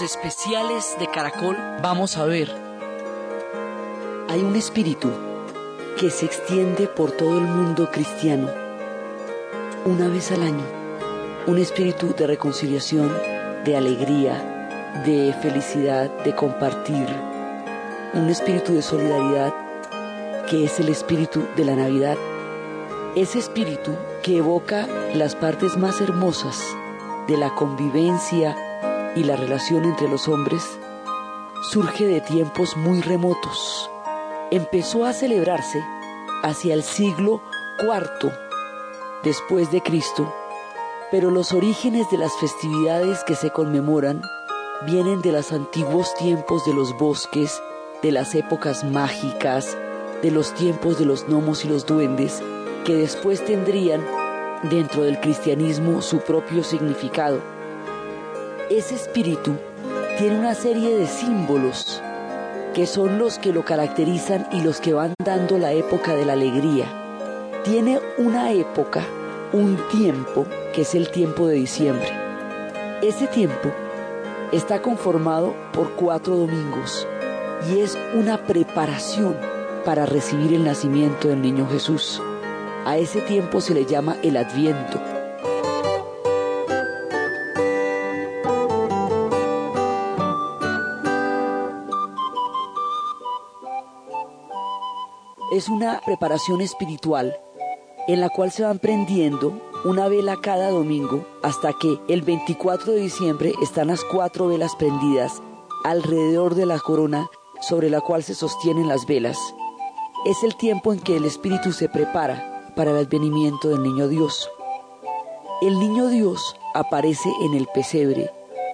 Especiales de Caracol, vamos a ver. Hay un espíritu que se extiende por todo el mundo cristiano una vez al año. Un espíritu de reconciliación, de alegría, de felicidad, de compartir. Un espíritu de solidaridad que es el espíritu de la Navidad. Ese espíritu que evoca las partes más hermosas de la convivencia y la relación entre los hombres surge de tiempos muy remotos. Empezó a celebrarse hacia el siglo IV después de Cristo, pero los orígenes de las festividades que se conmemoran vienen de los antiguos tiempos de los bosques, de las épocas mágicas, de los tiempos de los gnomos y los duendes, que después tendrían dentro del cristianismo su propio significado. Ese espíritu tiene una serie de símbolos que son los que lo caracterizan y los que van dando la época de la alegría. Tiene una época, un tiempo, que es el tiempo de diciembre. Ese tiempo está conformado por cuatro domingos y es una preparación para recibir el nacimiento del niño Jesús. A ese tiempo se le llama el Adviento. Es una preparación espiritual en la cual se van prendiendo una vela cada domingo hasta que el 24 de diciembre están las cuatro velas prendidas alrededor de la corona sobre la cual se sostienen las velas. Es el tiempo en que el espíritu se prepara para el advenimiento del niño Dios. El niño Dios aparece en el pesebre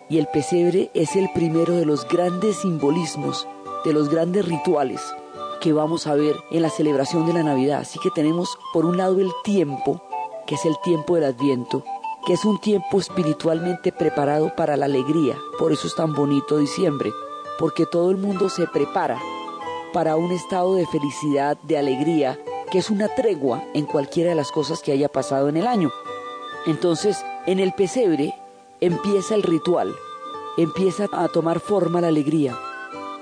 y el pesebre es el primero de los grandes simbolismos, de los grandes rituales que vamos a ver en la celebración de la Navidad. Así que tenemos por un lado el tiempo, que es el tiempo del Adviento, que es un tiempo espiritualmente preparado para la alegría. Por eso es tan bonito diciembre, porque todo el mundo se prepara para un estado de felicidad, de alegría, que es una tregua en cualquiera de las cosas que haya pasado en el año. Entonces, en el pesebre empieza el ritual, empieza a tomar forma la alegría.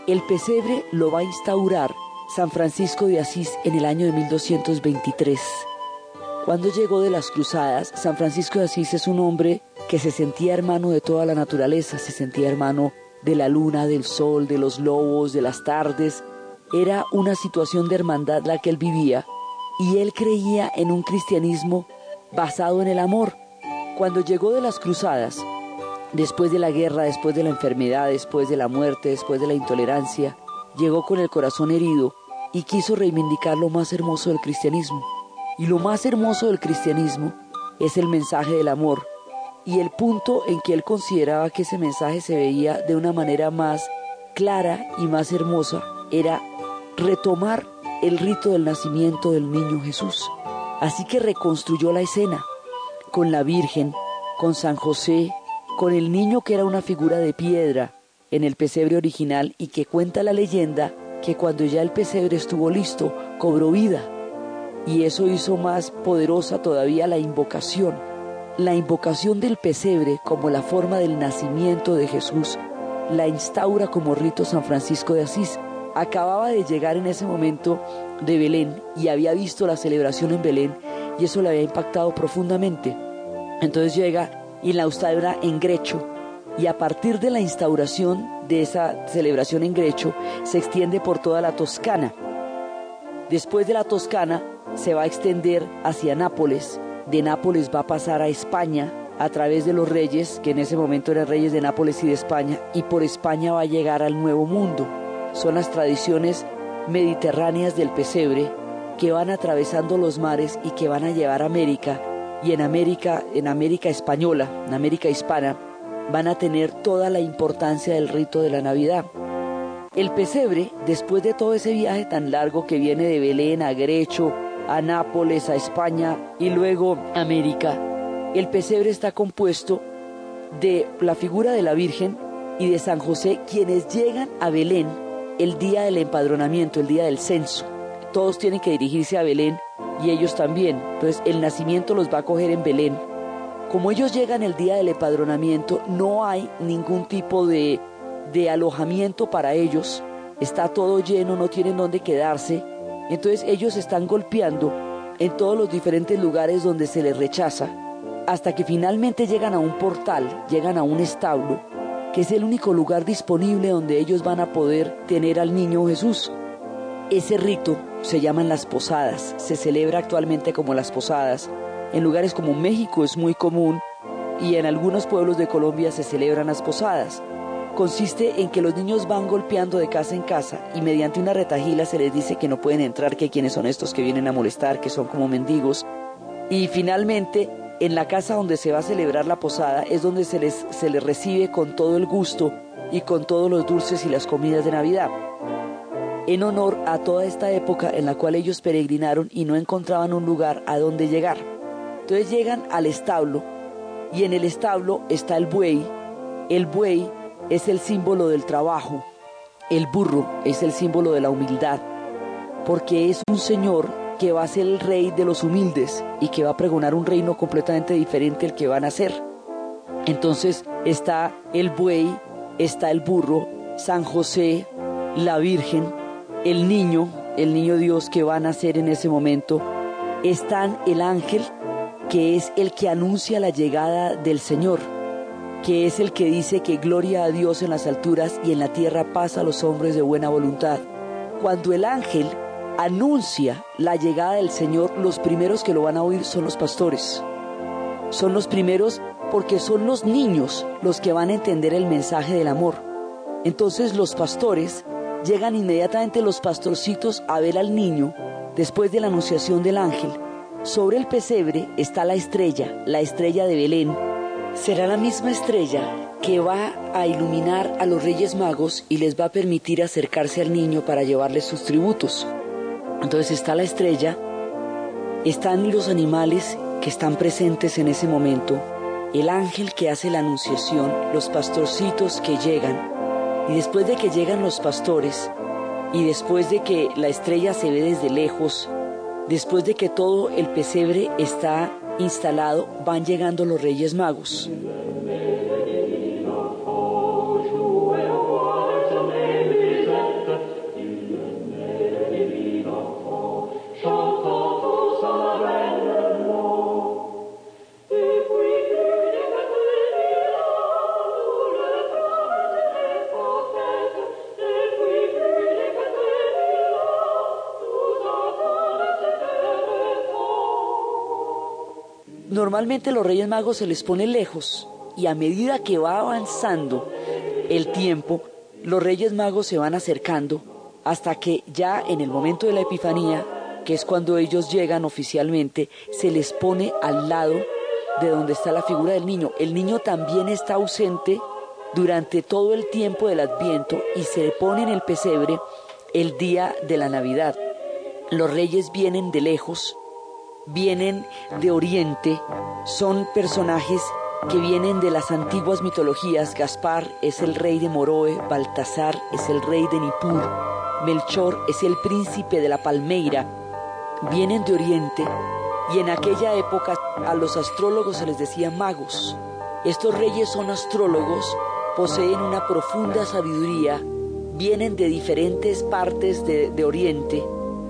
El pesebre lo va a instaurar San Francisco de Asís en el año de 1223. Cuando llegó de las cruzadas, San Francisco de Asís es un hombre que se sentía hermano de toda la naturaleza, se sentía hermano de la luna, del sol, de los lobos, de las tardes. Era una situación de hermandad la que él vivía y él creía en un cristianismo basado en el amor. Cuando llegó de las cruzadas, después de la guerra, después de la enfermedad, después de la muerte, después de la intolerancia, llegó con el corazón herido y quiso reivindicar lo más hermoso del cristianismo. Y lo más hermoso del cristianismo es el mensaje del amor. Y el punto en que él consideraba que ese mensaje se veía de una manera más clara y más hermosa era retomar el rito del nacimiento del niño Jesús. Así que reconstruyó la escena con la Virgen, con San José, con el niño que era una figura de piedra en el pesebre original y que cuenta la leyenda que cuando ya el pesebre estuvo listo, cobró vida. Y eso hizo más poderosa todavía la invocación. La invocación del pesebre como la forma del nacimiento de Jesús la instaura como rito San Francisco de Asís acababa de llegar en ese momento de Belén y había visto la celebración en Belén y eso le había impactado profundamente. Entonces llega y la instaura en Grecho y a partir de la instauración de esa celebración en Grecho se extiende por toda la Toscana. Después de la Toscana se va a extender hacia Nápoles, de Nápoles va a pasar a España a través de los reyes, que en ese momento eran reyes de Nápoles y de España, y por España va a llegar al Nuevo Mundo son las tradiciones mediterráneas del pesebre que van atravesando los mares y que van a llevar a América y en América, en América española, en América hispana, van a tener toda la importancia del rito de la Navidad. El pesebre, después de todo ese viaje tan largo que viene de Belén a Grecho, a Nápoles, a España y luego América, el pesebre está compuesto de la figura de la Virgen y de San José, quienes llegan a Belén el día del empadronamiento, el día del censo. Todos tienen que dirigirse a Belén y ellos también. Entonces el nacimiento los va a coger en Belén Como ellos llegan el día del empadronamiento, no hay ningún tipo de, de alojamiento para ellos. Está todo lleno, no tienen dónde quedarse. Entonces ellos están golpeando en todos los diferentes lugares donde se les rechaza, hasta que finalmente llegan a un portal, llegan a un establo, que es el único lugar disponible donde ellos van a poder tener al niño Jesús. Ese rito se llaman las posadas, se celebra actualmente como las posadas. En lugares como México es muy común y en algunos pueblos de Colombia se celebran las posadas. Consiste en que los niños van golpeando de casa en casa y mediante una retajila se les dice que no pueden entrar, que quienes son estos que vienen a molestar, que son como mendigos. Y finalmente, en la casa donde se va a celebrar la posada es donde se les, se les recibe con todo el gusto y con todos los dulces y las comidas de Navidad en honor a toda esta época en la cual ellos peregrinaron y no encontraban un lugar a donde llegar. Entonces llegan al establo y en el establo está el buey. El buey es el símbolo del trabajo. El burro es el símbolo de la humildad. Porque es un señor que va a ser el rey de los humildes y que va a pregonar un reino completamente diferente al que van a ser. Entonces está el buey, está el burro, San José, la Virgen, el niño, el niño Dios que va a nacer en ese momento, están el ángel, que es el que anuncia la llegada del Señor, que es el que dice que gloria a Dios en las alturas y en la tierra paz a los hombres de buena voluntad. Cuando el ángel anuncia la llegada del Señor, los primeros que lo van a oír son los pastores. Son los primeros porque son los niños los que van a entender el mensaje del amor. Entonces los pastores Llegan inmediatamente los pastorcitos a ver al niño después de la anunciación del ángel. Sobre el pesebre está la estrella, la estrella de Belén. Será la misma estrella que va a iluminar a los reyes magos y les va a permitir acercarse al niño para llevarle sus tributos. Entonces está la estrella, están los animales que están presentes en ese momento, el ángel que hace la anunciación, los pastorcitos que llegan, y después de que llegan los pastores, y después de que la estrella se ve desde lejos, después de que todo el pesebre está instalado, van llegando los reyes magos. Normalmente los Reyes Magos se les pone lejos y a medida que va avanzando el tiempo, los Reyes Magos se van acercando hasta que ya en el momento de la Epifanía, que es cuando ellos llegan oficialmente, se les pone al lado de donde está la figura del niño. El niño también está ausente durante todo el tiempo del Adviento y se le pone en el pesebre el día de la Navidad. Los reyes vienen de lejos, vienen de Oriente, son personajes que vienen de las antiguas mitologías. Gaspar es el rey de Moroe, Baltasar es el rey de Nippur, Melchor es el príncipe de la Palmeira. Vienen de Oriente y en aquella época a los astrólogos se les decía magos. Estos reyes son astrólogos, poseen una profunda sabiduría, vienen de diferentes partes de, de Oriente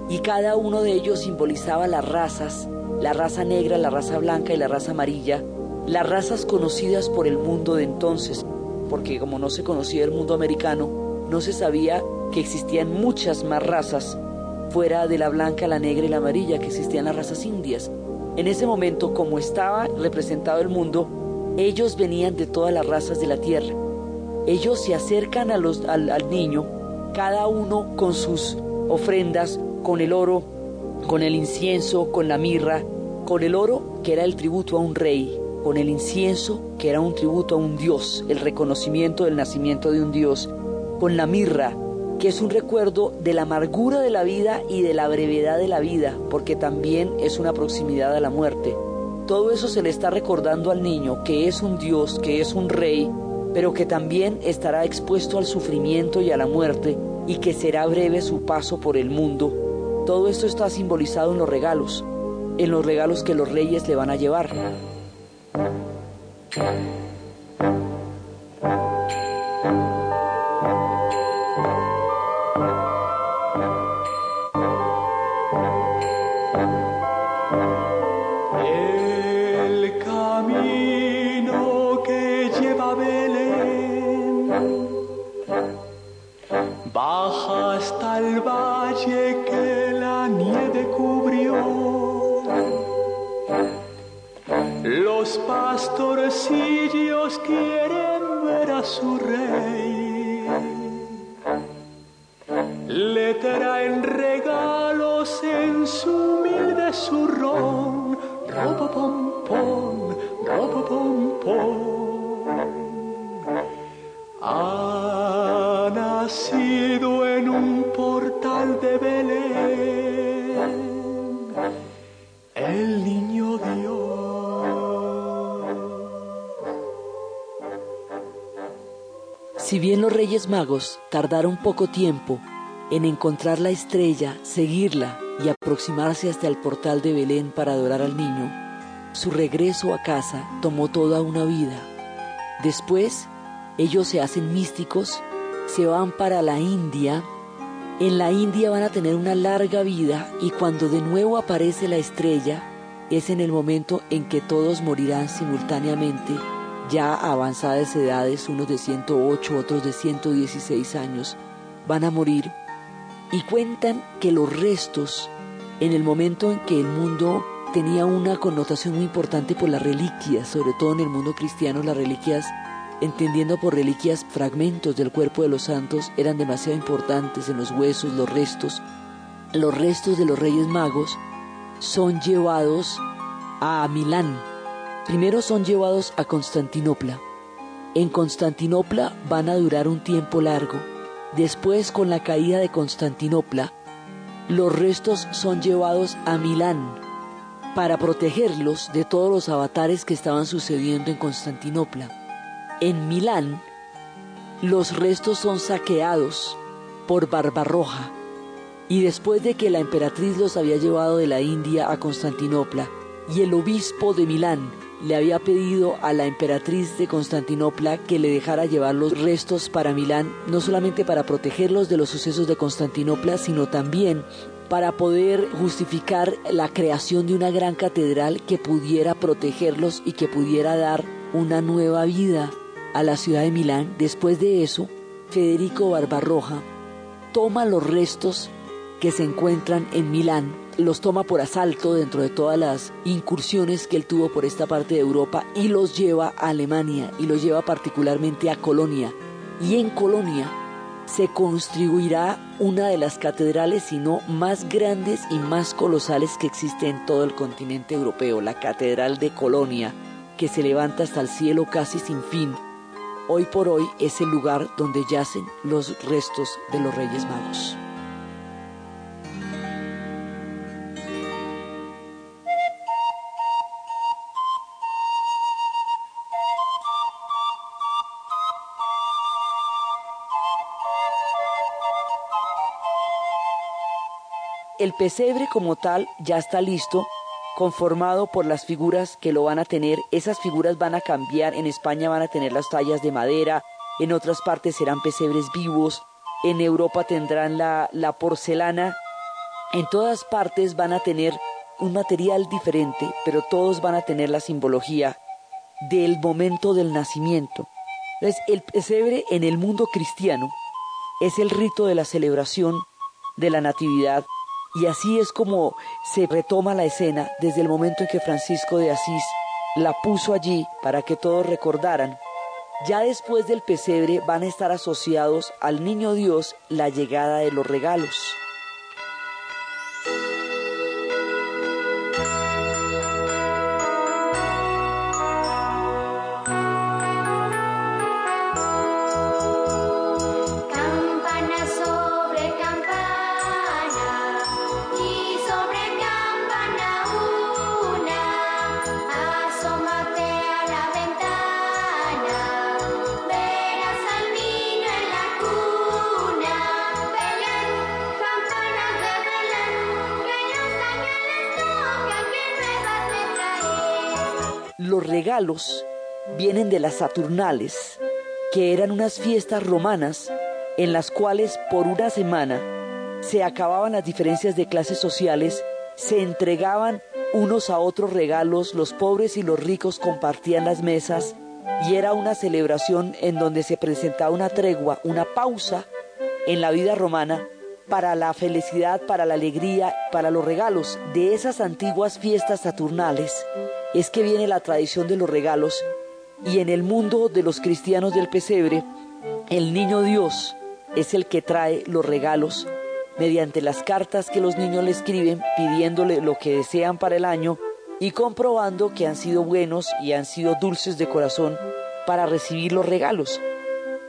y cada uno de ellos simbolizaba las razas, la raza negra, la raza blanca y la raza amarilla, las razas conocidas por el mundo de entonces, porque como no se conocía el mundo americano, no se sabía que existían muchas más razas fuera de la blanca, la negra y la amarilla, que existían las razas indias. En ese momento, como estaba representado el mundo, ellos venían de todas las razas de la tierra. Ellos se acercan a los, al, al niño, cada uno con sus ofrendas, con el oro, con el incienso, con la mirra, con el oro, que era el tributo a un rey, con el incienso, que era un tributo a un dios, el reconocimiento del nacimiento de un dios, con la mirra, que es un recuerdo de la amargura de la vida y de la brevedad de la vida, porque también es una proximidad a la muerte. Todo eso se le está recordando al niño, que es un dios, que es un rey, pero que también estará expuesto al sufrimiento y a la muerte, y que será breve su paso por el mundo. Todo esto está simbolizado en los regalos, en los regalos que los reyes le van a llevar. Si Reyes Magos tardaron poco tiempo en encontrar la estrella, seguirla y aproximarse hasta el portal de Belén para adorar al niño, su regreso a casa tomó toda una vida. Después, ellos se hacen místicos, se van para la India, en la India van a tener una larga vida y cuando de nuevo aparece la estrella, es en el momento en que todos morirán simultáneamente ya avanzadas edades, unos de 108, otros de 116 años, van a morir y cuentan que los restos, en el momento en que el mundo tenía una connotación muy importante por las reliquias, sobre todo en el mundo cristiano, las reliquias, entendiendo por reliquias fragmentos del cuerpo de los santos, eran demasiado importantes en los huesos, los restos. Los restos de los reyes magos son llevados a Milán, Primero son llevados a Constantinopla. En Constantinopla van a durar un tiempo largo. Después, con la caída de Constantinopla, los restos son llevados a Milán para protegerlos de todos los avatares que estaban sucediendo en Constantinopla. En Milán, los restos son saqueados por Barbarroja y después de que la emperatriz los había llevado de la India a Constantinopla y el obispo de Milán le había pedido a la emperatriz de Constantinopla que le dejara llevar los restos para Milán, no solamente para protegerlos de los sucesos de Constantinopla, sino también para poder justificar la creación de una gran catedral que pudiera protegerlos y que pudiera dar una nueva vida a la ciudad de Milán. Después de eso, Federico Barbarroja toma los restos que se encuentran en Milán los toma por asalto dentro de todas las incursiones que él tuvo por esta parte de Europa y los lleva a Alemania y los lleva particularmente a Colonia. Y en Colonia se construirá una de las catedrales, si no más grandes y más colosales que existe en todo el continente europeo, la Catedral de Colonia, que se levanta hasta el cielo casi sin fin. Hoy por hoy es el lugar donde yacen los restos de los Reyes Magos. El pesebre como tal ya está listo, conformado por las figuras que lo van a tener. Esas figuras van a cambiar. En España van a tener las tallas de madera, en otras partes serán pesebres vivos, en Europa tendrán la, la porcelana. En todas partes van a tener un material diferente, pero todos van a tener la simbología del momento del nacimiento. Entonces, el pesebre en el mundo cristiano es el rito de la celebración de la Natividad y así es como se retoma la escena desde el momento en que Francisco de Asís la puso allí para que todos recordaran. Ya después del pesebre van a estar asociados al niño Dios la llegada de los regalos. regalos vienen de las Saturnales, que eran unas fiestas romanas en las cuales por una semana se acababan las diferencias de clases sociales, se entregaban unos a otros regalos, los pobres y los ricos compartían las mesas y era una celebración en donde se presentaba una tregua, una pausa en la vida romana para la felicidad, para la alegría, para los regalos de esas antiguas fiestas saturnales es que viene la tradición de los regalos y en el mundo de los cristianos del pesebre, el niño Dios es el que trae los regalos mediante las cartas que los niños le escriben pidiéndole lo que desean para el año y comprobando que han sido buenos y han sido dulces de corazón para recibir los regalos.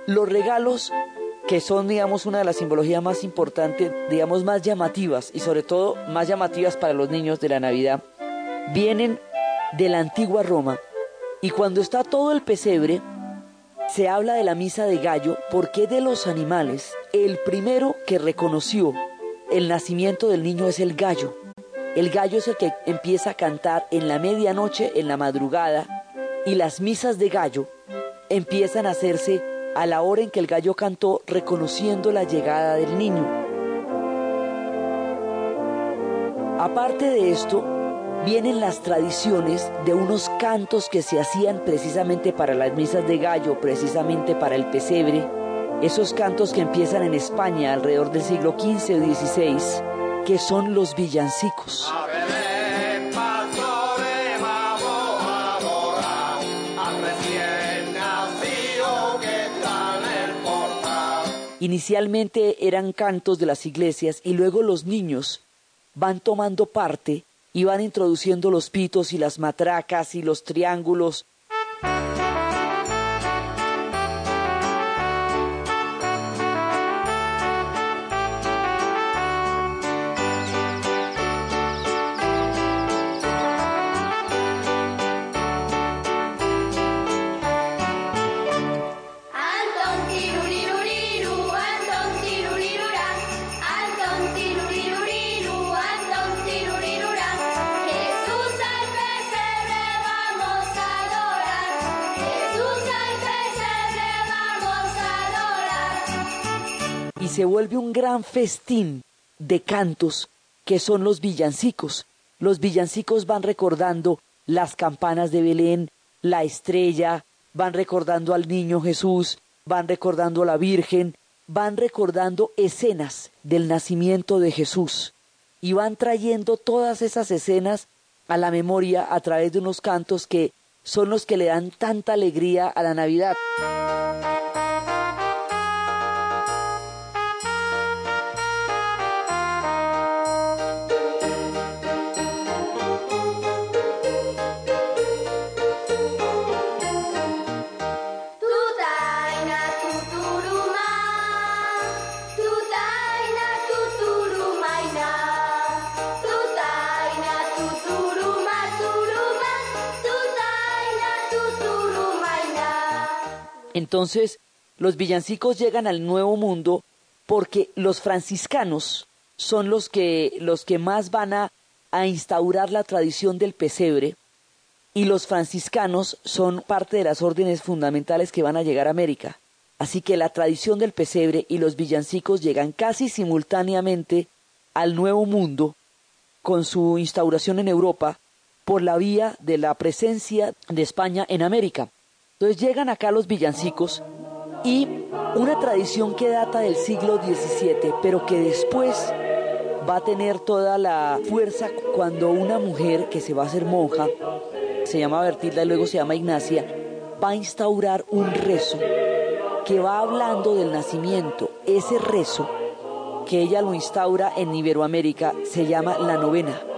Los regalos que son, digamos, una de las simbologías más importantes, digamos, más llamativas y sobre todo más llamativas para los niños de la Navidad, vienen de la antigua Roma. Y cuando está todo el pesebre, se habla de la misa de gallo porque de los animales, el primero que reconoció el nacimiento del niño es el gallo. El gallo es el que empieza a cantar en la medianoche, en la madrugada, y las misas de gallo empiezan a hacerse a la hora en que el gallo cantó reconociendo la llegada del niño. Aparte de esto, vienen las tradiciones de unos cantos que se hacían precisamente para las misas de gallo, precisamente para el pesebre, esos cantos que empiezan en España alrededor del siglo XV o XVI, que son los villancicos. Inicialmente eran cantos de las iglesias y luego los niños van tomando parte y van introduciendo los pitos y las matracas y los triángulos festín de cantos que son los villancicos. Los villancicos van recordando las campanas de Belén, la estrella, van recordando al niño Jesús, van recordando a la Virgen, van recordando escenas del nacimiento de Jesús y van trayendo todas esas escenas a la memoria a través de unos cantos que son los que le dan tanta alegría a la Navidad. Entonces, los villancicos llegan al Nuevo Mundo porque los franciscanos son los que, los que más van a, a instaurar la tradición del pesebre y los franciscanos son parte de las órdenes fundamentales que van a llegar a América. Así que la tradición del pesebre y los villancicos llegan casi simultáneamente al Nuevo Mundo con su instauración en Europa por la vía de la presencia de España en América. Entonces llegan acá los villancicos y una tradición que data del siglo XVII, pero que después va a tener toda la fuerza cuando una mujer que se va a hacer monja, se llama Bertilda y luego se llama Ignacia, va a instaurar un rezo que va hablando del nacimiento. Ese rezo que ella lo instaura en Iberoamérica se llama la novena.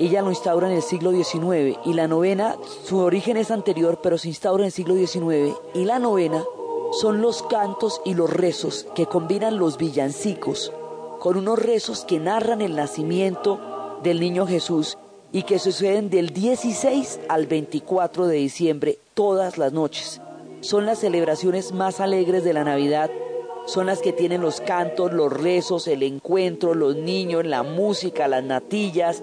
Ella lo instaura en el siglo XIX y la novena, su origen es anterior, pero se instaura en el siglo XIX y la novena son los cantos y los rezos que combinan los villancicos con unos rezos que narran el nacimiento del niño Jesús y que suceden del 16 al 24 de diciembre todas las noches. Son las celebraciones más alegres de la Navidad, son las que tienen los cantos, los rezos, el encuentro, los niños, la música, las natillas,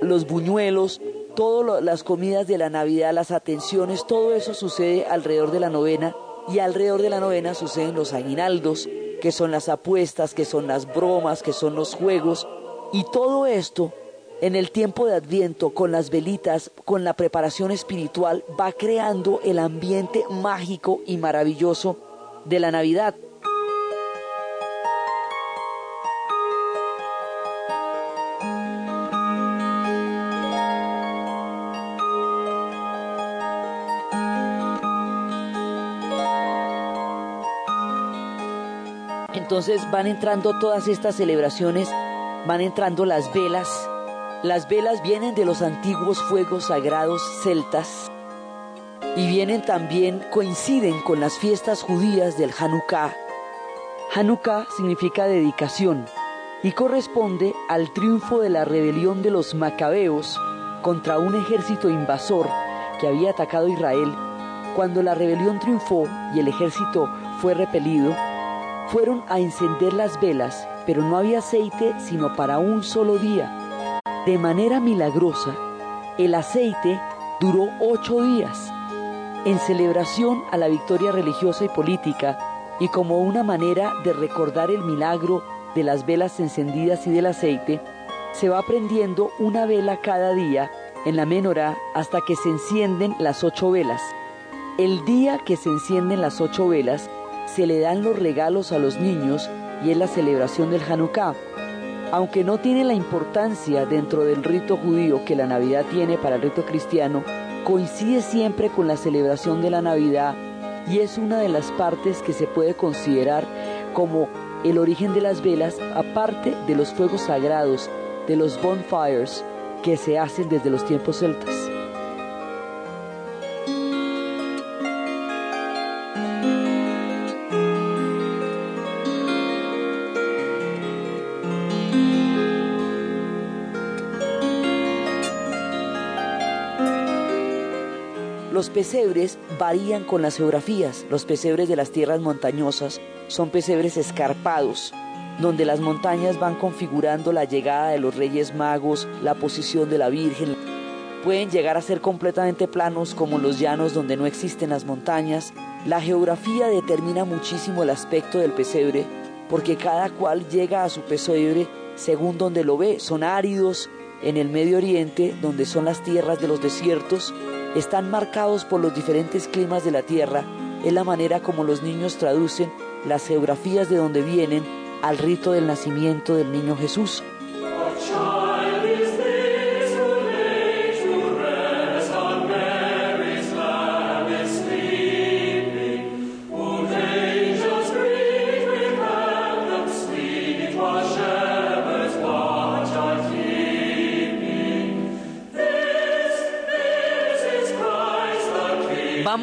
los buñuelos, todas las comidas de la Navidad, las atenciones, todo eso sucede alrededor de la novena y alrededor de la novena suceden los aguinaldos, que son las apuestas, que son las bromas, que son los juegos y todo esto en el tiempo de Adviento, con las velitas, con la preparación espiritual, va creando el ambiente mágico y maravilloso de la Navidad. Entonces van entrando todas estas celebraciones, van entrando las velas. Las velas vienen de los antiguos fuegos sagrados celtas y vienen también, coinciden con las fiestas judías del Hanukkah. Hanukkah significa dedicación y corresponde al triunfo de la rebelión de los macabeos contra un ejército invasor que había atacado Israel. Cuando la rebelión triunfó y el ejército fue repelido, fueron a encender las velas, pero no había aceite sino para un solo día. De manera milagrosa, el aceite duró ocho días. En celebración a la victoria religiosa y política, y como una manera de recordar el milagro de las velas encendidas y del aceite, se va prendiendo una vela cada día en la menorá hasta que se encienden las ocho velas. El día que se encienden las ocho velas se le dan los regalos a los niños y es la celebración del Hanukkah. Aunque no tiene la importancia dentro del rito judío que la Navidad tiene para el rito cristiano, coincide siempre con la celebración de la Navidad y es una de las partes que se puede considerar como el origen de las velas, aparte de los fuegos sagrados, de los bonfires que se hacen desde los tiempos celtas. Los pesebres varían con las geografías. Los pesebres de las tierras montañosas son pesebres escarpados, donde las montañas van configurando la llegada de los reyes magos, la posición de la Virgen. Pueden llegar a ser completamente planos como los llanos donde no existen las montañas. La geografía determina muchísimo el aspecto del pesebre, porque cada cual llega a su pesebre según donde lo ve. Son áridos en el Medio Oriente, donde son las tierras de los desiertos, están marcados por los diferentes climas de la tierra, es la manera como los niños traducen las geografías de donde vienen al rito del nacimiento del niño Jesús.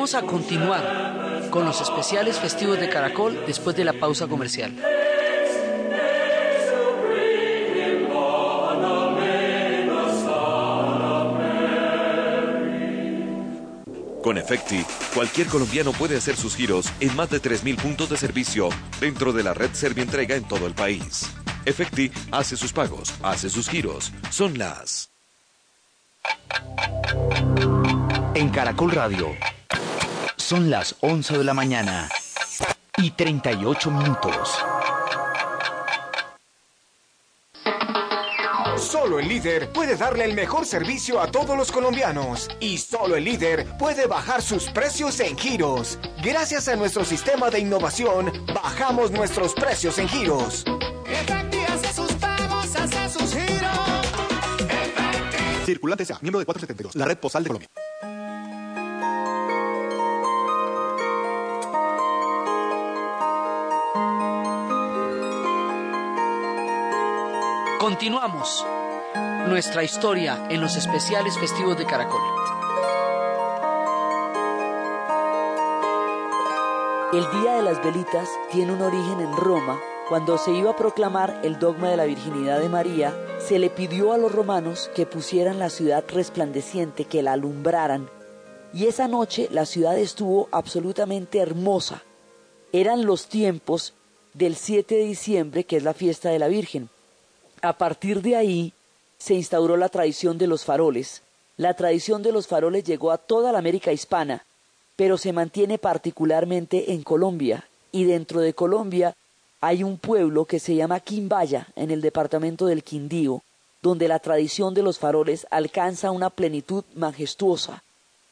Vamos a continuar con los especiales festivos de Caracol después de la pausa comercial. Con Efecti, cualquier colombiano puede hacer sus giros en más de 3.000 puntos de servicio dentro de la red Servientrega en todo el país. Efecti hace sus pagos, hace sus giros. Son las... En Caracol Radio son las 11 de la mañana y 38 minutos. Solo el líder puede darle el mejor servicio a todos los colombianos y solo el líder puede bajar sus precios en giros. Gracias a nuestro sistema de innovación, bajamos nuestros precios en giros. hace sus pagos, hace sus giros. Circulante sea miembro de 472, la red postal de Colombia. Continuamos nuestra historia en los especiales festivos de Caracol. El Día de las Velitas tiene un origen en Roma. Cuando se iba a proclamar el dogma de la virginidad de María, se le pidió a los romanos que pusieran la ciudad resplandeciente, que la alumbraran. Y esa noche la ciudad estuvo absolutamente hermosa. Eran los tiempos del 7 de diciembre, que es la fiesta de la Virgen. A partir de ahí se instauró la tradición de los faroles, La tradición de los faroles llegó a toda la América hispana, pero se mantiene particularmente en Colombia, y dentro de Colombia hay un pueblo que se llama Quimbaya, en el departamento del Quindío, donde la tradición de los faroles alcanza una plenitud majestuosa.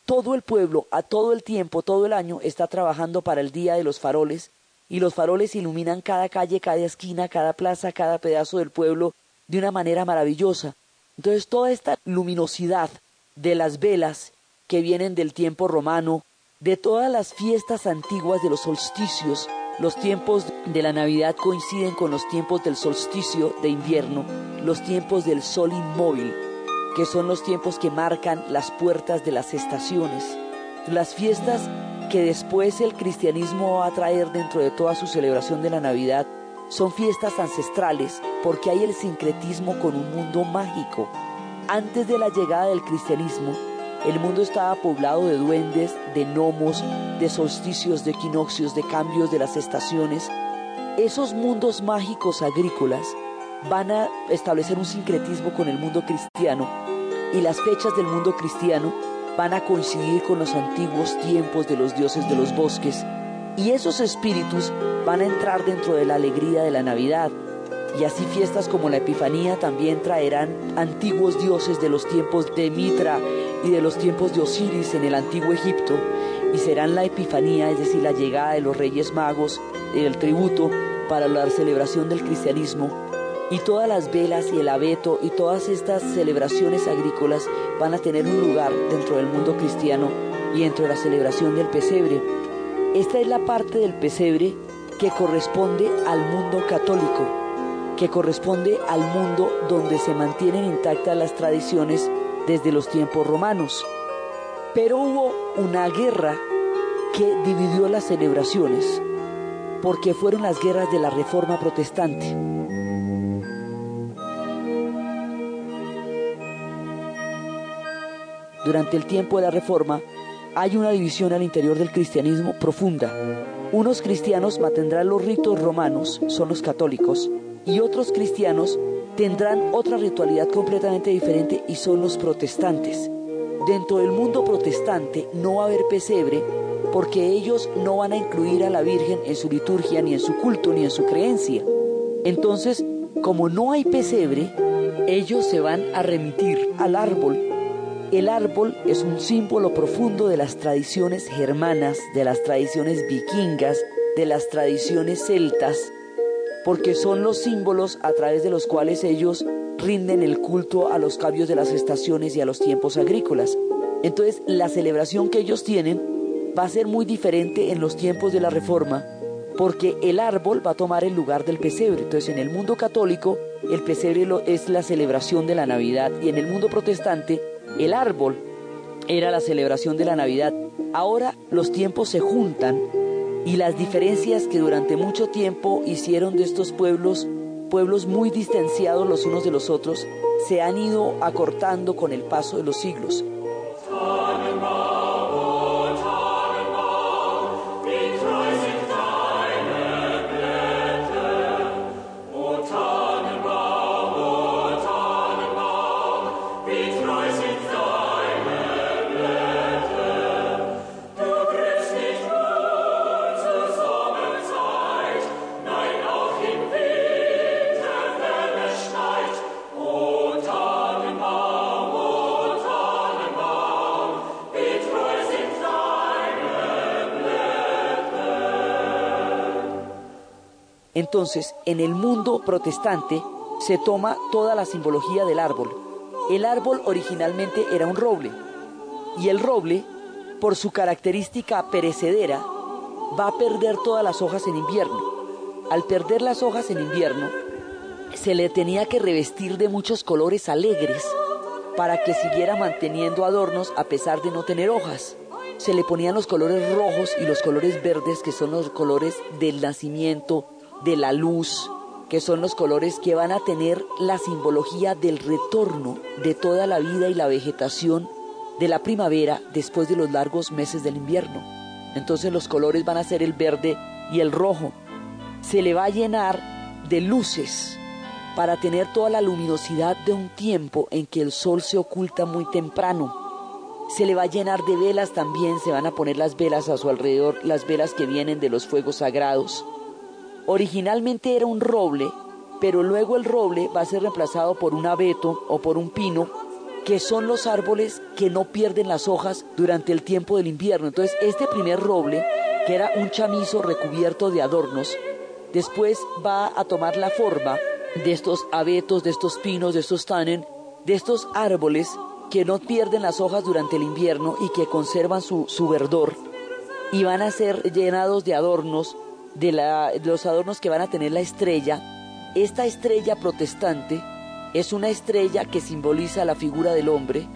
Todo el pueblo, a todo el tiempo, todo el año, está trabajando para el Día de los Faroles, y los faroles iluminan cada calle, cada esquina, cada plaza, cada pedazo del pueblo de una manera maravillosa. Entonces toda esta luminosidad de las velas que vienen del tiempo romano, de todas las fiestas antiguas de los solsticios, los tiempos de la Navidad coinciden con los tiempos del solsticio de invierno, los tiempos del sol inmóvil, que son los tiempos que marcan las puertas de las estaciones. Las fiestas que después el cristianismo va a traer dentro de toda su celebración de la Navidad son fiestas ancestrales porque hay el sincretismo con un mundo mágico. Antes de la llegada del cristianismo, el mundo estaba poblado de duendes, de gnomos, de solsticios, de equinoccios, de cambios de las estaciones. Esos mundos mágicos agrícolas van a establecer un sincretismo con el mundo cristiano y las fechas del mundo cristiano van a coincidir con los antiguos tiempos de los dioses de los bosques y esos espíritus van a entrar dentro de la alegría de la Navidad. Y así fiestas como la Epifanía también traerán antiguos dioses de los tiempos de Mitra y de los tiempos de Osiris en el antiguo Egipto, y serán la Epifanía, es decir, la llegada de los Reyes Magos, el tributo para la celebración del cristianismo, y todas las velas y el abeto y todas estas celebraciones agrícolas van a tener un lugar dentro del mundo cristiano y dentro de la celebración del pesebre. Esta es la parte del pesebre que corresponde al mundo católico, que corresponde al mundo donde se mantienen intactas las tradiciones desde los tiempos romanos. Pero hubo una guerra que dividió las celebraciones, porque fueron las guerras de la Reforma Protestante. Durante el tiempo de la Reforma hay una división al interior del cristianismo profunda. Unos cristianos mantendrán los ritos romanos, son los católicos, y otros cristianos tendrán otra ritualidad completamente diferente y son los protestantes. Dentro del mundo protestante no va a haber pesebre porque ellos no van a incluir a la Virgen en su liturgia, ni en su culto, ni en su creencia. Entonces, como no hay pesebre, ellos se van a remitir al árbol. El árbol es un símbolo profundo de las tradiciones germanas, de las tradiciones vikingas, de las tradiciones celtas, porque son los símbolos a través de los cuales ellos rinden el culto a los cambios de las estaciones y a los tiempos agrícolas. Entonces, la celebración que ellos tienen va a ser muy diferente en los tiempos de la Reforma, porque el árbol va a tomar el lugar del pesebre. Entonces, en el mundo católico, el pesebre es la celebración de la Navidad y en el mundo protestante, el árbol era la celebración de la Navidad. Ahora los tiempos se juntan y las diferencias que durante mucho tiempo hicieron de estos pueblos pueblos muy distanciados los unos de los otros se han ido acortando con el paso de los siglos. Entonces, en el mundo protestante se toma toda la simbología del árbol. El árbol originalmente era un roble y el roble, por su característica perecedera, va a perder todas las hojas en invierno. Al perder las hojas en invierno, se le tenía que revestir de muchos colores alegres para que siguiera manteniendo adornos a pesar de no tener hojas. Se le ponían los colores rojos y los colores verdes, que son los colores del nacimiento, de la luz, que son los colores que van a tener la simbología del retorno de toda la vida y la vegetación de la primavera después de los largos meses del invierno. Entonces los colores van a ser el verde y el rojo. Se le va a llenar de luces para tener toda la luminosidad de un tiempo en que el sol se oculta muy temprano. Se le va a llenar de velas también, se van a poner las velas a su alrededor, las velas que vienen de los fuegos sagrados. Originalmente era un roble, pero luego el roble va a ser reemplazado por un abeto o por un pino, que son los árboles que no pierden las hojas durante el tiempo del invierno. Entonces, este primer roble, que era un chamizo recubierto de adornos, después va a tomar la forma de estos abetos, de estos pinos, de estos tanen, de estos árboles que no pierden las hojas durante el invierno y que conservan su, verdor y van a ser llenados de adornos, de, los adornos que van a tener la estrella. Esta estrella protestante es una estrella que simboliza la figura del hombre.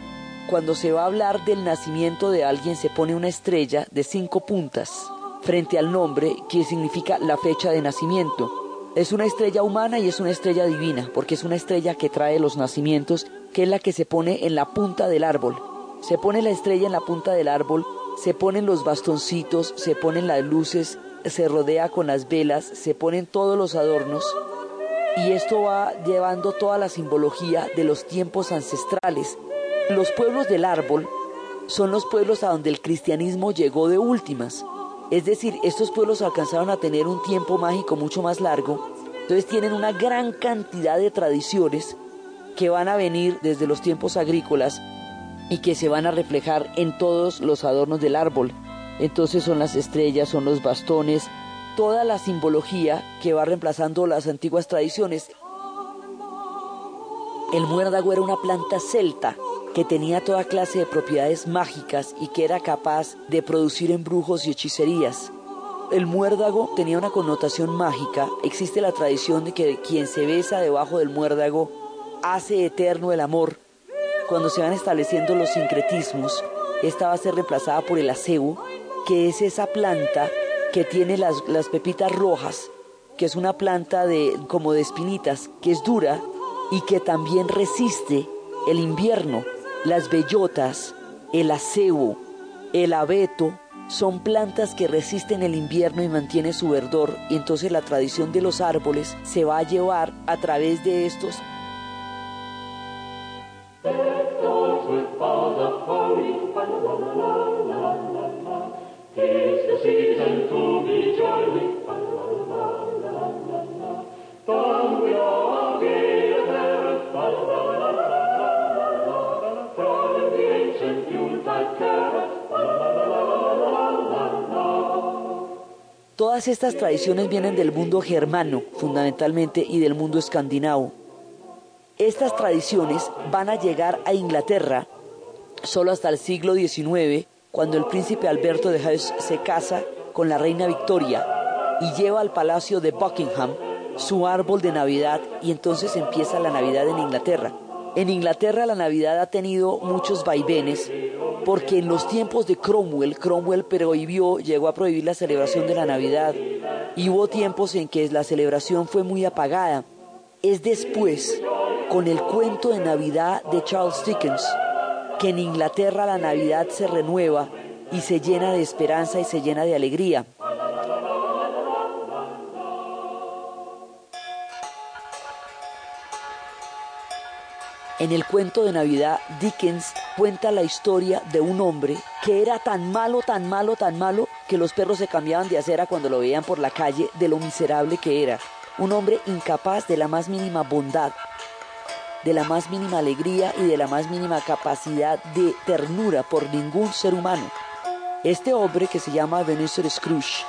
Cuando se va a hablar del nacimiento de alguien se pone una estrella de cinco puntas frente al nombre que significa la fecha de nacimiento. Es una estrella humana y es una estrella divina, porque es una estrella que trae los nacimientos, que es la que se pone en la punta del árbol. Se pone la estrella en la punta del árbol, se ponen los bastoncitos, se ponen las luces, se rodea con las velas, se ponen todos los adornos y esto va llevando toda la simbología de los tiempos ancestrales. Los pueblos del árbol son los pueblos a donde el cristianismo llegó de últimas. Es decir, estos pueblos alcanzaron a tener un tiempo mágico mucho más largo, entonces tienen una gran cantidad de tradiciones que van a venir desde los tiempos agrícolas y que se van a reflejar en todos los adornos del árbol. Entonces son las estrellas, son los bastones, toda la simbología que va reemplazando las antiguas tradiciones. El muérdago era una planta celta que tenía toda clase de propiedades mágicas y que era capaz de producir embrujos y hechicerías. El muérdago tenía una connotación mágica. Existe la tradición de que quien se besa debajo del muérdago hace eterno el amor. Cuando se van estableciendo los sincretismos, esta va a ser reemplazada por el acebo, que es esa planta que tiene las, las pepitas rojas, que es una planta de, como de espinitas, que es dura y que también resiste el invierno. Las bellotas, el acebo, el abeto son plantas que resisten el invierno y mantienen su verdor y entonces la tradición de los árboles se va a llevar a través de estos Todas estas tradiciones vienen del mundo germano, fundamentalmente, y del mundo escandinavo. Estas tradiciones van a llegar a Inglaterra solo hasta el siglo XIX, cuando el príncipe Alberto de Hesse se casa con la reina Victoria y lleva al palacio de Buckingham su árbol de Navidad y entonces empieza la Navidad en Inglaterra. En Inglaterra la Navidad ha tenido muchos vaivenes porque en los tiempos de Cromwell, Cromwell prohibió, llegó a prohibir la celebración de la Navidad y hubo tiempos en que la celebración fue muy apagada. Es después, con el cuento de Navidad de Charles Dickens, que en Inglaterra la Navidad se renueva y se llena de esperanza y se llena de alegría. En el cuento de Navidad, Dickens cuenta la historia de un hombre que era tan malo, tan malo, tan malo, que los perros se cambiaban de acera cuando lo veían por la calle de lo miserable que era. Un hombre incapaz de la más mínima bondad, de la más mínima alegría y de la más mínima capacidad de ternura por ningún ser humano. Este hombre que se llama Ebenezer Scrooge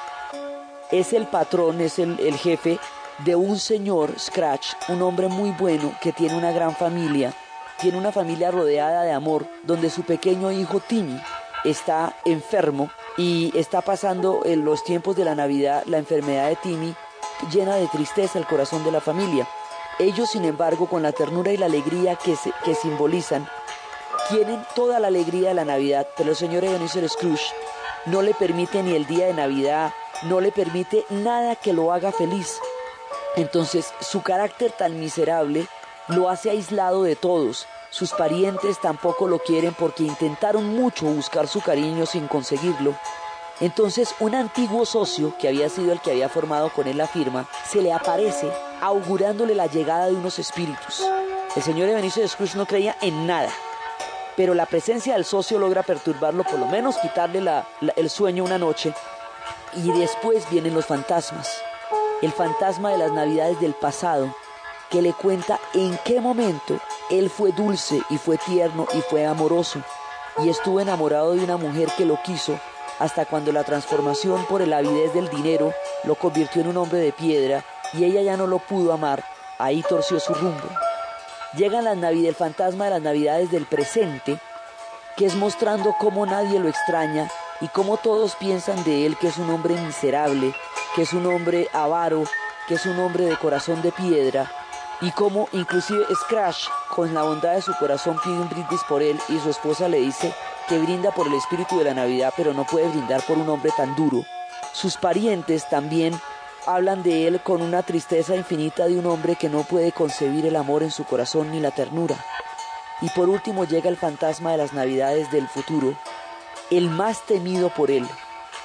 es el patrón, es el, el jefe de un señor Scratch, un hombre muy bueno que tiene una gran familia, tiene una familia rodeada de amor, donde su pequeño hijo Timmy está enfermo y está pasando en los tiempos de la Navidad la enfermedad de Timmy llena de tristeza el corazón de la familia. Ellos, sin embargo, con la ternura y la alegría que, que simbolizan, tienen toda la alegría de la Navidad, pero el señor Ebenezer Scrooge no le permite ni el día de Navidad, no le permite nada que lo haga feliz. Entonces su carácter tan miserable lo hace aislado de todos. Sus parientes tampoco lo quieren porque intentaron mucho buscar su cariño sin conseguirlo. Entonces un antiguo socio, que había sido el que había formado con él la firma, se le aparece augurándole la llegada de unos espíritus. El señor Ebenezer Scrooge no creía en nada, pero la presencia del socio logra perturbarlo, por lo menos quitarle el sueño una noche, y después vienen los fantasmas. El fantasma de las navidades del pasado, que le cuenta en qué momento él fue dulce y fue tierno y fue amoroso, y estuvo enamorado de una mujer que lo quiso hasta cuando la transformación por el avidez del dinero lo convirtió en un hombre de piedra y ella ya no lo pudo amar, ahí torció su rumbo. Llegan las navidades, el fantasma de las navidades del presente, que es mostrando cómo nadie lo extraña y cómo todos piensan de él que es un hombre miserable, que es un hombre avaro, que es un hombre de corazón de piedra, y cómo inclusive Scratch, con la bondad de su corazón, pide un brindis por él y su esposa le dice que brinda por el espíritu de la Navidad, pero no puede brindar por un hombre tan duro. Sus parientes también hablan de él con una tristeza infinita de un hombre que no puede concebir el amor en su corazón ni la ternura. Y por último llega el fantasma de las Navidades del futuro, el más temido por él,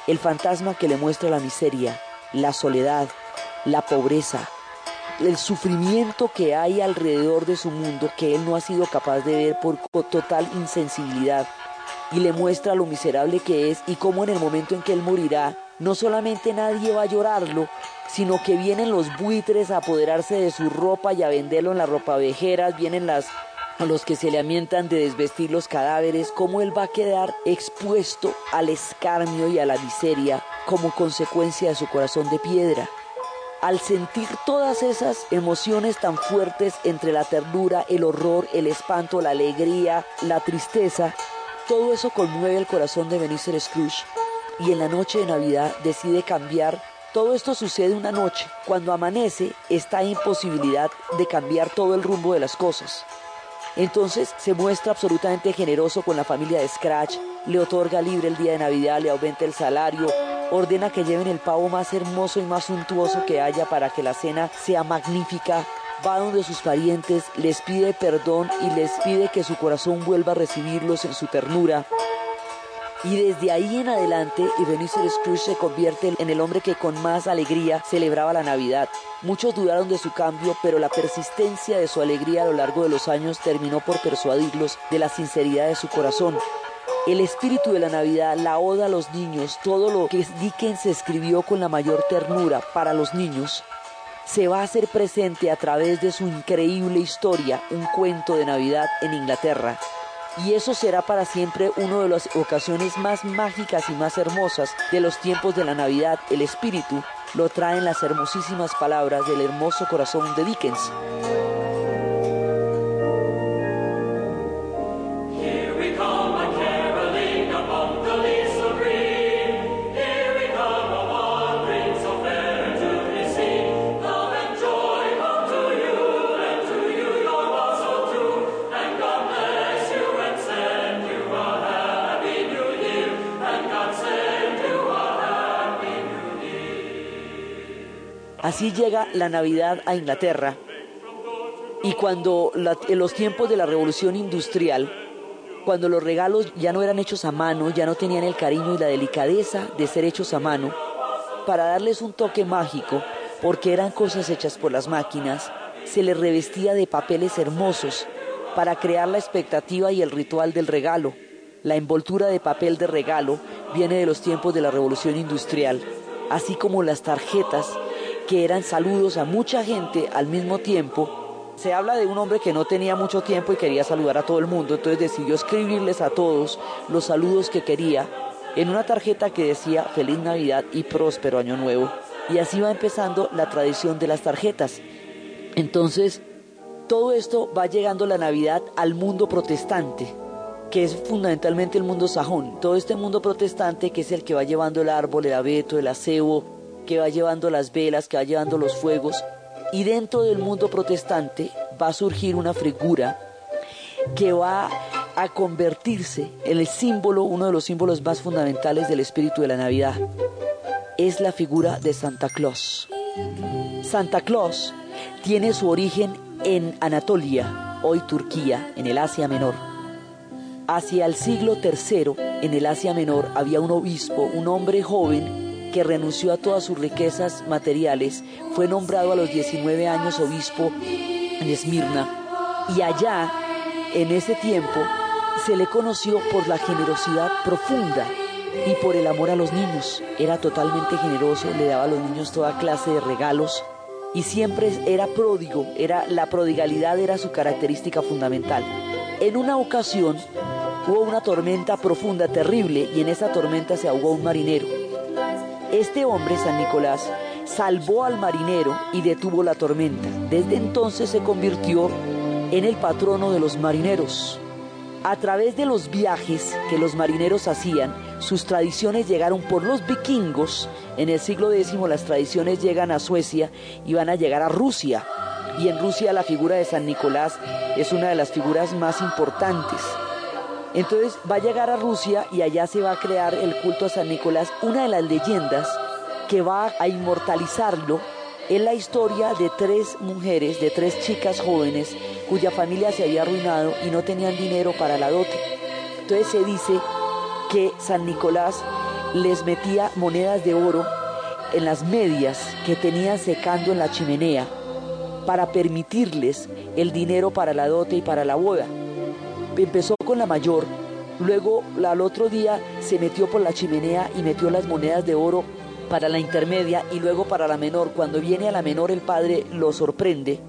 el fantasma que le muestra la miseria, la soledad, la pobreza, el sufrimiento que hay alrededor de su mundo que él no ha sido capaz de ver por total insensibilidad y le muestra lo miserable que es y cómo en el momento en que él morirá, no solamente nadie va a llorarlo, sino que vienen los buitres a apoderarse de su ropa y a venderlo en las ropavejeras, vienen las los que se le amientan de desvestir los cadáveres, cómo él va a quedar expuesto al escarnio y a la miseria como consecuencia de su corazón de piedra. Al sentir todas esas emociones tan fuertes entre la ternura, el horror, el espanto, la alegría, la tristeza, todo eso conmueve el corazón de Benicer Scrooge y en la noche de Navidad decide cambiar. Todo esto sucede una noche. Cuando amanece está imposibilidad de cambiar todo el rumbo de las cosas. Entonces se muestra absolutamente generoso con la familia de Scratch, le otorga libre el día de Navidad, le aumenta el salario, ordena que lleven el pavo más hermoso y más suntuoso que haya para que la cena sea magnífica, va donde sus parientes, les pide perdón y les pide que su corazón vuelva a recibirlos en su ternura. Y desde ahí en adelante, Ebenezer Scrooge se convierte en el hombre que con más alegría celebraba la Navidad. Muchos dudaron de su cambio, pero la persistencia de su alegría a lo largo de los años terminó por persuadirlos de la sinceridad de su corazón. El espíritu de la Navidad, la oda a los niños, todo lo que Dickens escribió con la mayor ternura para los niños, se va a hacer presente a través de su increíble historia, un cuento de Navidad en Inglaterra. Y eso será para siempre una de las ocasiones más mágicas y más hermosas de los tiempos de la Navidad. El espíritu lo traen las hermosísimas palabras del hermoso corazón de Dickens. Así llega la Navidad a Inglaterra y cuando en los tiempos de la revolución industrial, cuando los regalos ya no eran hechos a mano, ya no tenían el cariño y la delicadeza de ser hechos a mano, para darles un toque mágico, porque eran cosas hechas por las máquinas, se les revestía de papeles hermosos para crear la expectativa y el ritual del regalo. La envoltura de papel de regalo viene de los tiempos de la revolución industrial, así como las tarjetas que eran saludos a mucha gente al mismo tiempo. Se habla de un hombre que no tenía mucho tiempo y quería saludar a todo el mundo, entonces decidió escribirles a todos los saludos que quería en una tarjeta que decía Feliz Navidad y próspero Año Nuevo. Y así va empezando la tradición de las tarjetas. Entonces, todo esto va llegando la Navidad al mundo protestante, que es fundamentalmente el mundo sajón. Todo este mundo protestante que es el que va llevando el árbol, el abeto, el acebo, que va llevando las velas, que va llevando los fuegos. Y dentro del mundo protestante va a surgir una figura que va a convertirse en el símbolo, uno de los símbolos más fundamentales del espíritu de la Navidad. Es la figura de Santa Claus. Santa Claus tiene su origen en Anatolia, hoy Turquía, en el Asia Menor. Hacia el siglo III, en el Asia Menor, había un obispo, un hombre joven que renunció a todas sus riquezas materiales, fue nombrado a los 19 años obispo en Esmirna y allá, en ese tiempo, se le conoció por la generosidad profunda y por el amor a los niños. Era totalmente generoso, le daba a los niños toda clase de regalos y siempre era pródigo, era la prodigalidad era su característica fundamental. En una ocasión hubo una tormenta profunda, terrible, y en esa tormenta se ahogó un marinero. Este hombre, San Nicolás, salvó al marinero y detuvo la tormenta. Desde entonces se convirtió en el patrono de los marineros. A través de los viajes que los marineros hacían, sus tradiciones llegaron por los vikingos. En el siglo X las tradiciones llegan a Suecia y van a llegar a Rusia. Y en Rusia la figura de San Nicolás es una de las figuras más importantes. Entonces va a llegar a Rusia y allá se va a crear el culto a San Nicolás, una de las leyendas que va a inmortalizarlo es la historia de tres mujeres, de tres chicas jóvenes cuya familia se había arruinado y no tenían dinero para la dote. Entonces se dice que San Nicolás les metía monedas de oro en las medias que tenían secando en la chimenea para permitirles el dinero para la dote y para la boda. Empezó la mayor, luego al otro día se metió por la chimenea y metió las monedas de oro para la intermedia y luego para la menor. Cuando viene a la menor el padre lo sorprende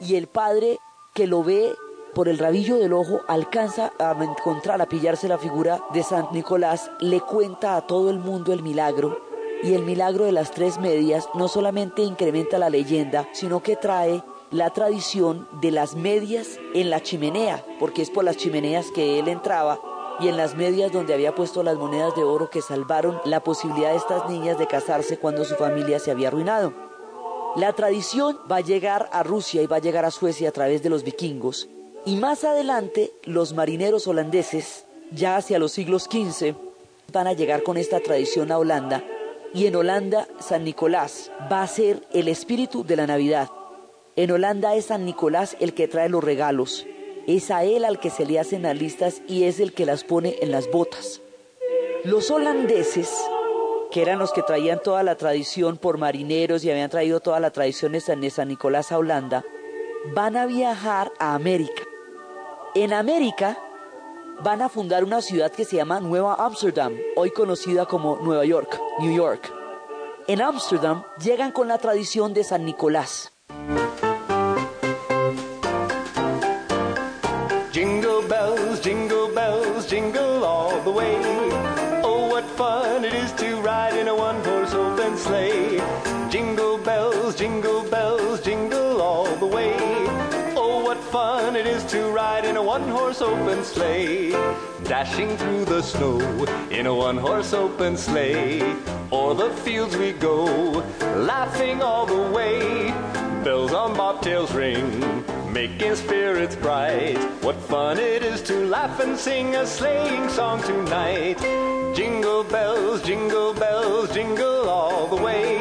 y el padre que lo ve por el rabillo del ojo alcanza a encontrar, a pillarse la figura de San Nicolás, le cuenta a todo el mundo el milagro y el milagro de las tres medias no solamente incrementa la leyenda, sino que trae la tradición de las medias en la chimenea, porque es por las chimeneas que él entraba y en las medias donde había puesto las monedas de oro que salvaron la posibilidad de estas niñas de casarse cuando su familia se había arruinado. La tradición va a llegar a Rusia y va a llegar a Suecia a través de los vikingos y más adelante los marineros holandeses, ya hacia los siglos XV, van a llegar con esta tradición a Holanda y en Holanda San Nicolás va a ser el espíritu de la Navidad. En Holanda es San Nicolás el que trae los regalos. Es a él al que se le hacen las listas y es el que las pone en las botas. Los holandeses, que eran los que traían toda la tradición por marineros y habían traído toda la tradición de San Nicolás a Holanda, van a viajar a América. En América van a fundar una ciudad que se llama Nueva Amsterdam, hoy conocida como Nueva York, New York. En Amsterdam llegan con la tradición de San Nicolás. A one-horse open sleigh. Dashing through the snow in a one-horse open sleigh. O'er the fields we go, laughing all the way. Bells on bobtails ring, making spirits bright. What fun it is to laugh and sing a sleighing song tonight. Jingle bells, jingle bells, jingle all the way.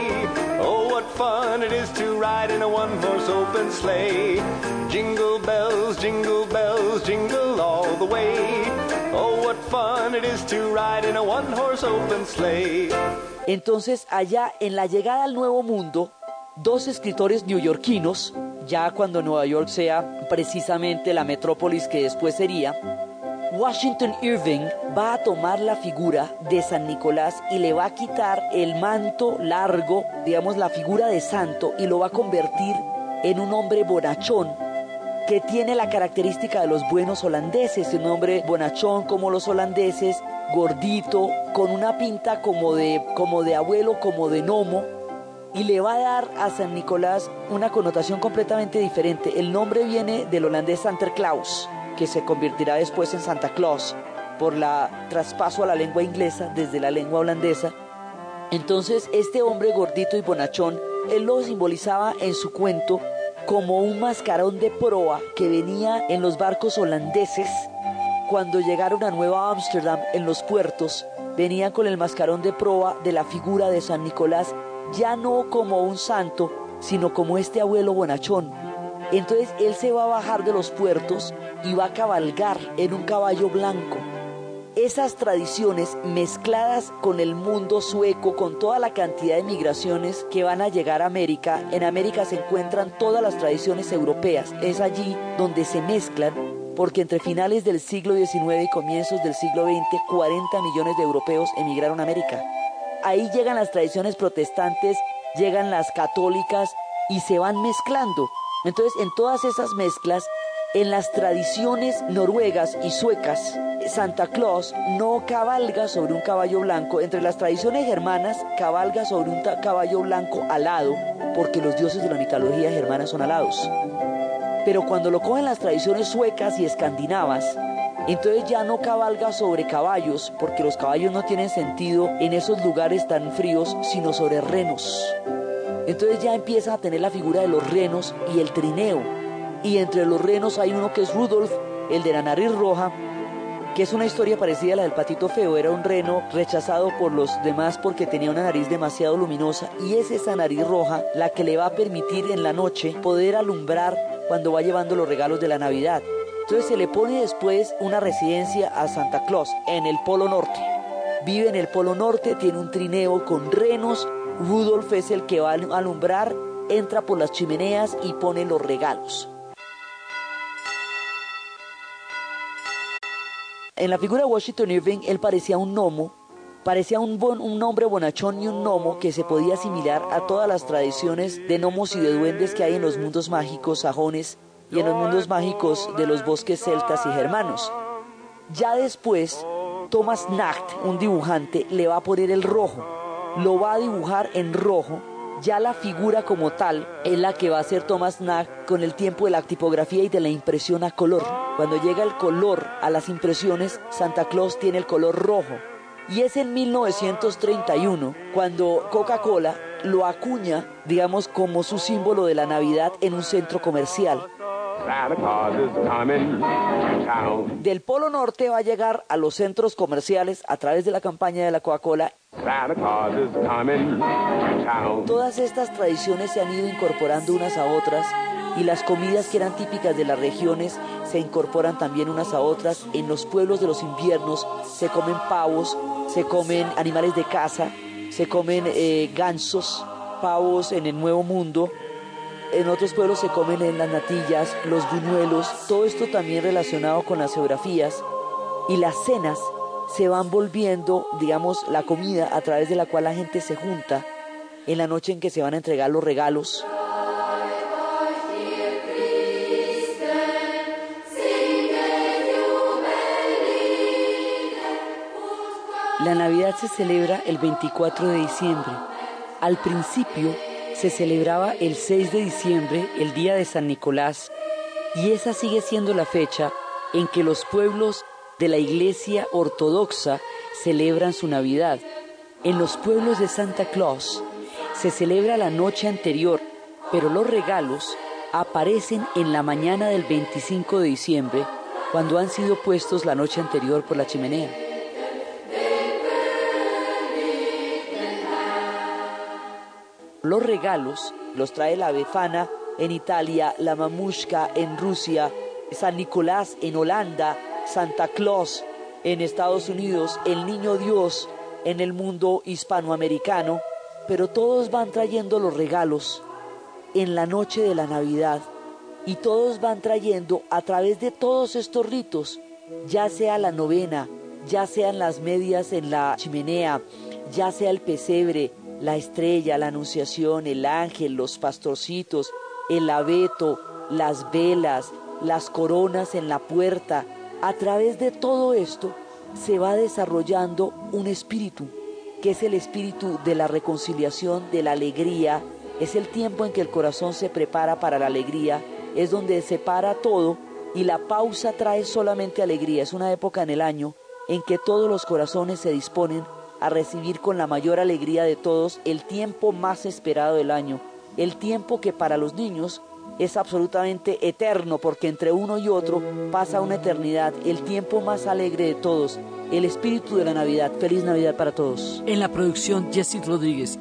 Oh, fun it is to ride in a one-horse open sleigh. Jingle bells, jingle bells, jingle all the way. Oh, what fun it is to ride in a one-horse open sleigh. Entonces, allá en la llegada al Nuevo Mundo, dos escritores neoyorquinos, ya cuando Nueva York sea precisamente la metrópolis que después sería, Washington Irving va a tomar la figura de San Nicolás y le va a quitar el manto largo, digamos la figura de santo, y lo va a convertir en un hombre bonachón que tiene la característica de los buenos holandeses, un hombre bonachón como los holandeses, gordito, con una pinta como de, como de abuelo, como de gnomo, y le va a dar a San Nicolás una connotación completamente diferente. El nombre viene del holandés Santa Claus, que se convertirá después en Santa Claus por la traspaso a la lengua inglesa desde la lengua holandesa. Entonces este hombre gordito y bonachón, él lo simbolizaba en su cuento como un mascarón de proa que venía en los barcos holandeses cuando llegaron a Nueva Ámsterdam en los puertos, venían con el mascarón de proa de la figura de San Nicolás ya no como un santo, sino como este abuelo bonachón, Entonces él se va a bajar de los puertos y va a cabalgar en un caballo blanco. Esas tradiciones mezcladas con el mundo sueco, con toda la cantidad de migraciones que van a llegar a América, en América se encuentran todas las tradiciones europeas. Es allí donde se mezclan porque entre finales del siglo XIX y comienzos del siglo XX, 40 millones de europeos emigraron a América. Ahí llegan las tradiciones protestantes, llegan las católicas y se van mezclando. Entonces, en todas esas mezclas, en las tradiciones noruegas y suecas, Santa Claus no cabalga sobre un caballo blanco. Entre las tradiciones germanas, cabalga sobre un caballo blanco alado, porque los dioses de la mitología germana son alados. Pero cuando lo cogen las tradiciones suecas y escandinavas, entonces ya no cabalga sobre caballos, porque los caballos no tienen sentido en esos lugares tan fríos, sino sobre renos. Entonces ya empieza a tener la figura de los renos y el trineo. Y entre los renos hay uno que es Rudolf, el de la nariz roja, que es una historia parecida a la del patito feo. Era un reno rechazado por los demás porque tenía una nariz demasiado luminosa y es esa nariz roja la que le va a permitir en la noche poder alumbrar cuando va llevando los regalos de la Navidad. Entonces se le pone después una residencia a Santa Claus en el Polo Norte. Vive en el Polo Norte, tiene un trineo con renos. Rudolf es el que va a alumbrar, entra por las chimeneas y pone los regalos. En la figura de Washington Irving, él parecía un gnomo, parecía un, un hombre bonachón y un gnomo que se podía asimilar a todas las tradiciones de gnomos y de duendes que hay en los mundos mágicos sajones y en los mundos mágicos de los bosques celtas y germanos. Ya después, Thomas Nacht, un dibujante, le va a poner el rojo, lo va a dibujar en rojo ya la figura como tal es la que va a hacer Thomas Nacht con el tiempo de la tipografía y de la impresión a color. Cuando llega el color a las impresiones, Santa Claus tiene el color rojo. Y es en 1931 cuando Coca-Cola lo acuña, digamos, como su símbolo de la Navidad en un centro comercial. Del Polo Norte va a llegar a los centros comerciales a través de la campaña de la Coca-Cola. Todas estas tradiciones se han ido incorporando unas a otras y las comidas que eran típicas de las regiones se incorporan también unas a otras. En los pueblos de los inviernos se comen pavos, se comen animales de caza, se comen eh, gansos, pavos en el Nuevo Mundo en otros pueblos se comen en las natillas, los buñuelos, todo esto también relacionado con las geografías. Y las cenas se van volviendo, digamos, la comida a través de la cual la gente se junta en la noche en que se van a entregar los regalos. La Navidad se celebra el 24 de diciembre. Al principio se celebraba el 6 de diciembre, el día de San Nicolás, y esa sigue siendo la fecha en que los pueblos de la Iglesia Ortodoxa celebran su Navidad. En los pueblos de Santa Claus se celebra la noche anterior, pero los regalos aparecen en la mañana del 25 de diciembre, cuando han sido puestos la noche anterior por la chimenea. Los regalos los trae la Befana en Italia, la Mamushka en Rusia, San Nicolás en Holanda, Santa Claus en Estados Unidos, el Niño Dios en el mundo hispanoamericano, pero todos van trayendo los regalos en la noche de la Navidad y todos van trayendo a través de todos estos ritos, ya sea la novena, ya sean las medias en la chimenea, ya sea el pesebre, la estrella, la anunciación, el ángel, los pastorcitos, el abeto, las velas, las coronas en la puerta. A través de todo esto se va desarrollando un espíritu, que es el espíritu de la reconciliación, de la alegría. Es el tiempo en que el corazón se prepara para la alegría, es donde se para todo y la pausa trae solamente alegría. Es una época en el año en que todos los corazones se disponen a recibir con la mayor alegría de todos el tiempo más esperado del año, el tiempo que para los niños es absolutamente eterno porque entre uno y otro pasa una eternidad, el tiempo más alegre de todos, el espíritu de la Navidad. Feliz Navidad para todos. En la producción Jesse Rodríguez.